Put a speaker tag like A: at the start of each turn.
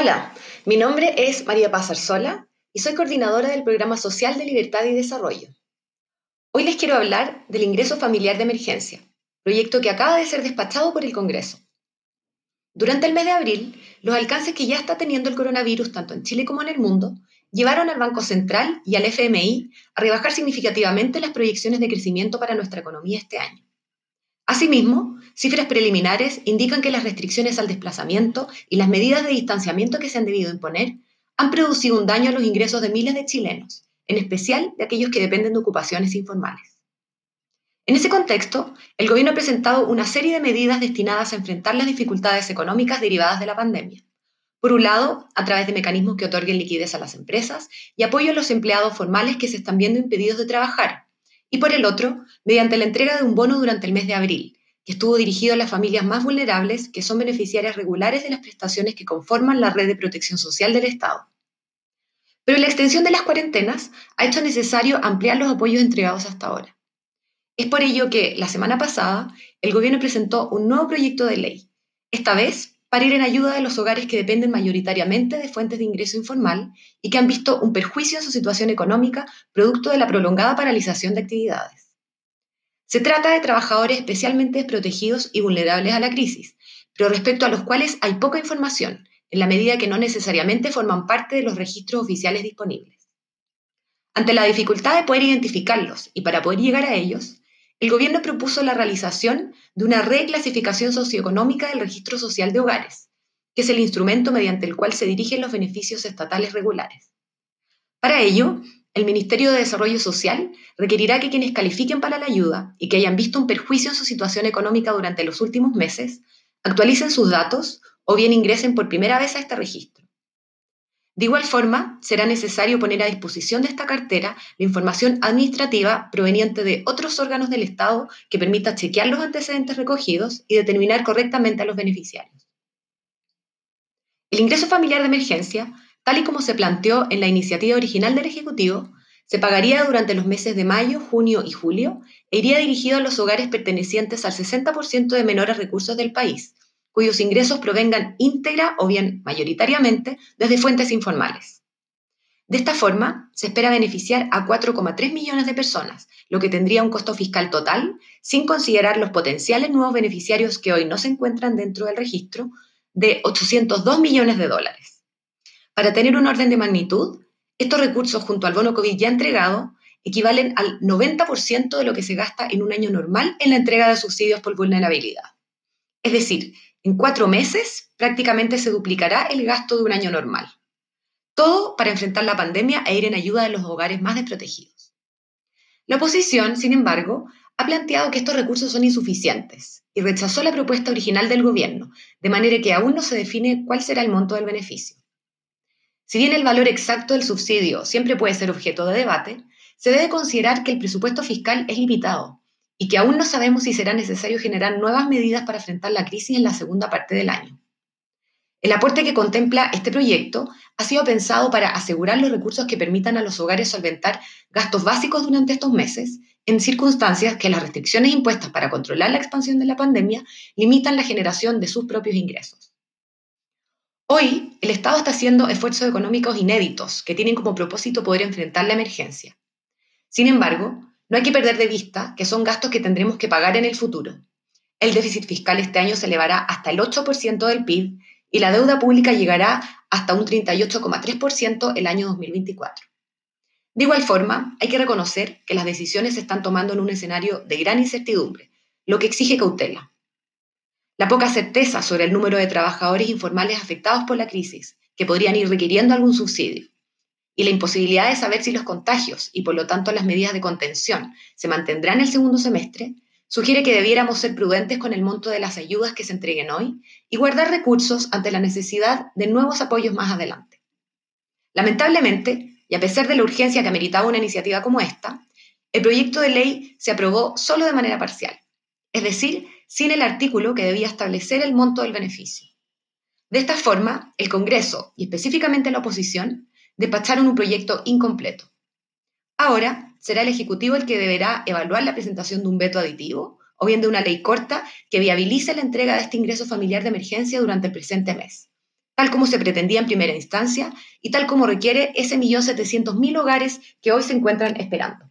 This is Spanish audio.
A: Hola, mi nombre es María Paz Arzola y soy coordinadora del Programa Social de Libertad y Desarrollo. Hoy les quiero hablar del ingreso familiar de emergencia, proyecto que acaba de ser despachado por el Congreso. Durante el mes de abril, los alcances que ya está teniendo el coronavirus tanto en Chile como en el mundo llevaron al Banco Central y al FMI a rebajar significativamente las proyecciones de crecimiento para nuestra economía este año. Asimismo, cifras preliminares indican que las restricciones al desplazamiento y las medidas de distanciamiento que se han debido imponer han producido un daño a los ingresos de miles de chilenos, en especial de aquellos que dependen de ocupaciones informales. En ese contexto, el Gobierno ha presentado una serie de medidas destinadas a enfrentar las dificultades económicas derivadas de la pandemia. Por un lado, a través de mecanismos que otorguen liquidez a las empresas y apoyo a los empleados formales que se están viendo impedidos de trabajar, y por el otro, mediante la entrega de un bono durante el mes de abril, estuvo dirigido a las familias más vulnerables que son beneficiarias regulares de las prestaciones que conforman la red de protección social del Estado. Pero la extensión de las cuarentenas ha hecho necesario ampliar los apoyos entregados hasta ahora. Es por ello que la semana pasada el Gobierno presentó un nuevo proyecto de ley, esta vez para ir en ayuda de los hogares que dependen mayoritariamente de fuentes de ingreso informal y que han visto un perjuicio en su situación económica producto de la prolongada paralización de actividades. Se trata de trabajadores especialmente desprotegidos y vulnerables a la crisis, pero respecto a los cuales hay poca información, en la medida que no necesariamente forman parte de los registros oficiales disponibles. Ante la dificultad de poder identificarlos y para poder llegar a ellos, el gobierno propuso la realización de una reclasificación socioeconómica del registro social de hogares, que es el instrumento mediante el cual se dirigen los beneficios estatales regulares. Para ello, el Ministerio de Desarrollo Social requerirá que quienes califiquen para la ayuda y que hayan visto un perjuicio en su situación económica durante los últimos meses, actualicen sus datos o bien ingresen por primera vez a este registro. De igual forma, será necesario poner a disposición de esta cartera la información administrativa proveniente de otros órganos del Estado que permita chequear los antecedentes recogidos y determinar correctamente a los beneficiarios. El ingreso familiar de emergencia, tal y como se planteó en la iniciativa original del Ejecutivo, se pagaría durante los meses de mayo, junio y julio e iría dirigido a los hogares pertenecientes al 60% de menores recursos del país, cuyos ingresos provengan íntegra o bien mayoritariamente desde fuentes informales. De esta forma, se espera beneficiar a 4,3 millones de personas, lo que tendría un costo fiscal total, sin considerar los potenciales nuevos beneficiarios que hoy no se encuentran dentro del registro, de 802 millones de dólares. Para tener un orden de magnitud, estos recursos junto al bono COVID ya entregado equivalen al 90% de lo que se gasta en un año normal en la entrega de subsidios por vulnerabilidad. Es decir, en cuatro meses prácticamente se duplicará el gasto de un año normal. Todo para enfrentar la pandemia e ir en ayuda de los hogares más desprotegidos. La oposición, sin embargo, ha planteado que estos recursos son insuficientes y rechazó la propuesta original del gobierno, de manera que aún no se define cuál será el monto del beneficio. Si bien el valor exacto del subsidio siempre puede ser objeto de debate, se debe considerar que el presupuesto fiscal es limitado y que aún no sabemos si será necesario generar nuevas medidas para enfrentar la crisis en la segunda parte del año. El aporte que contempla este proyecto ha sido pensado para asegurar los recursos que permitan a los hogares solventar gastos básicos durante estos meses, en circunstancias que las restricciones impuestas para controlar la expansión de la pandemia limitan la generación de sus propios ingresos. Hoy, el Estado está haciendo esfuerzos económicos inéditos que tienen como propósito poder enfrentar la emergencia. Sin embargo, no hay que perder de vista que son gastos que tendremos que pagar en el futuro. El déficit fiscal este año se elevará hasta el 8% del PIB y la deuda pública llegará hasta un 38,3% el año 2024. De igual forma, hay que reconocer que las decisiones se están tomando en un escenario de gran incertidumbre, lo que exige cautela. La poca certeza sobre el número de trabajadores informales afectados por la crisis, que podrían ir requiriendo algún subsidio, y la imposibilidad de saber si los contagios y por lo tanto las medidas de contención se mantendrán el segundo semestre, sugiere que debiéramos ser prudentes con el monto de las ayudas que se entreguen hoy y guardar recursos ante la necesidad de nuevos apoyos más adelante. Lamentablemente, y a pesar de la urgencia que ameritaba una iniciativa como esta, el proyecto de ley se aprobó solo de manera parcial, es decir, sin el artículo que debía establecer el monto del beneficio. De esta forma, el Congreso, y específicamente la oposición, despacharon un proyecto incompleto. Ahora será el Ejecutivo el que deberá evaluar la presentación de un veto aditivo o bien de una ley corta que viabilice la entrega de este ingreso familiar de emergencia durante el presente mes, tal como se pretendía en primera instancia y tal como requiere ese 1.700.000 hogares que hoy se encuentran esperando.